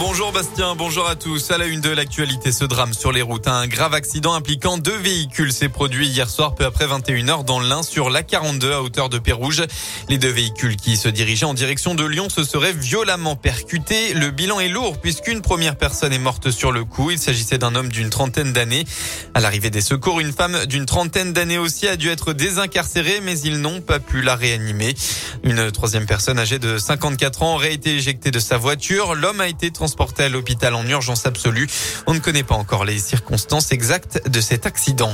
Bonjour Bastien, bonjour à tous. À la une de l'actualité, ce drame sur les routes. Un grave accident impliquant deux véhicules s'est produit hier soir peu après 21h dans l'un sur la 42 à hauteur de Pérouge. Les deux véhicules qui se dirigeaient en direction de Lyon se seraient violemment percutés. Le bilan est lourd puisqu'une première personne est morte sur le coup. Il s'agissait d'un homme d'une trentaine d'années. À l'arrivée des secours, une femme d'une trentaine d'années aussi a dû être désincarcérée mais ils n'ont pas pu la réanimer. Une troisième personne âgée de 54 ans aurait été éjectée de sa voiture. L'homme a été transporté transporté à l'hôpital en urgence absolue. On ne connaît pas encore les circonstances exactes de cet accident.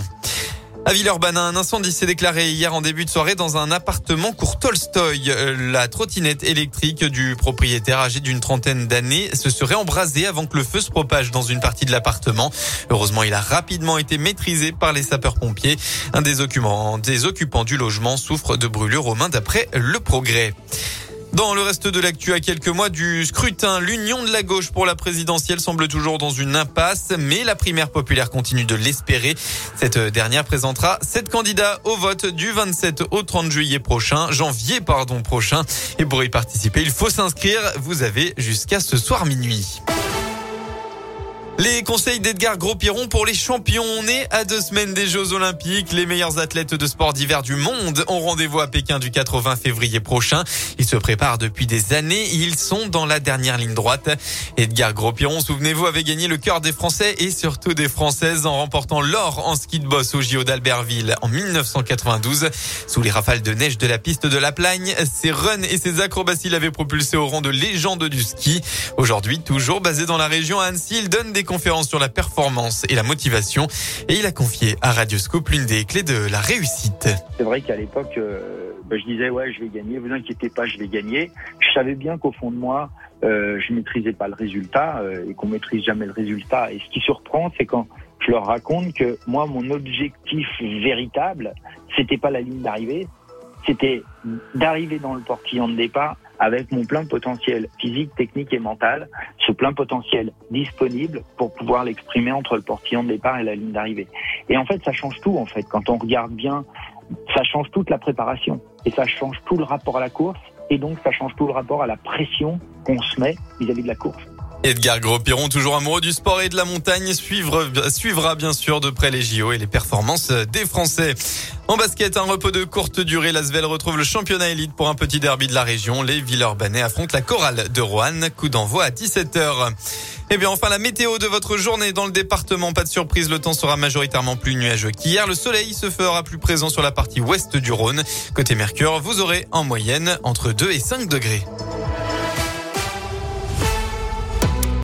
À Villeurbanne, un incendie s'est déclaré hier en début de soirée dans un appartement court Tolstoy. Euh, la trottinette électrique du propriétaire âgé d'une trentaine d'années se serait embrasée avant que le feu se propage dans une partie de l'appartement. Heureusement, il a rapidement été maîtrisé par les sapeurs-pompiers. Un des occupants, du logement souffre de brûlures aux mains d'après le progrès. Dans le reste de l'actu, à quelques mois du scrutin, l'union de la gauche pour la présidentielle semble toujours dans une impasse, mais la primaire populaire continue de l'espérer. Cette dernière présentera sept candidats au vote du 27 au 30 juillet prochain, janvier pardon prochain. Et pour y participer, il faut s'inscrire. Vous avez jusqu'à ce soir minuit. Les conseils d'Edgar Gros-Piron pour les champions. On est à deux semaines des Jeux Olympiques. Les meilleurs athlètes de sport d'hiver du monde ont rendez-vous à Pékin du 80 février prochain. Ils se préparent depuis des années. Ils sont dans la dernière ligne droite. Edgar Gros-Piron, souvenez-vous, avait gagné le cœur des Français et surtout des Françaises en remportant l'or en ski de boss au JO d'Albertville en 1992. Sous les rafales de neige de la piste de la Plagne, ses runs et ses acrobaties l'avaient propulsé au rang de légende du ski. Aujourd'hui, toujours basé dans la région Annecy, il donne des conférence sur la performance et la motivation et il a confié à Radioscope l'une des clés de la réussite. C'est vrai qu'à l'époque, euh, bah, je disais ouais, je vais gagner, vous inquiétez pas, je vais gagner. Je savais bien qu'au fond de moi, euh, je maîtrisais pas le résultat euh, et qu'on maîtrise jamais le résultat. Et ce qui surprend, c'est quand je leur raconte que moi, mon objectif véritable, c'était pas la ligne d'arrivée, c'était d'arriver dans le portillon de départ avec mon plein potentiel physique, technique et mental, ce plein potentiel disponible pour pouvoir l'exprimer entre le portillon de départ et la ligne d'arrivée. Et en fait, ça change tout, en fait. Quand on regarde bien, ça change toute la préparation. Et ça change tout le rapport à la course. Et donc, ça change tout le rapport à la pression qu'on se met vis-à-vis de la course. Edgar Gros-Piron, toujours amoureux du sport et de la montagne, suivra bien sûr de près les JO et les performances des Français. En basket, un repos de courte durée. L'Asvel retrouve le championnat élite pour un petit derby de la région. Les Villeurbanais affrontent la chorale de Roanne. Coup d'envoi à 17h. Et eh bien enfin la météo de votre journée dans le département. Pas de surprise, le temps sera majoritairement plus nuageux qu'hier. Le soleil se fera plus présent sur la partie ouest du Rhône. Côté Mercure, vous aurez en moyenne entre 2 et 5 degrés.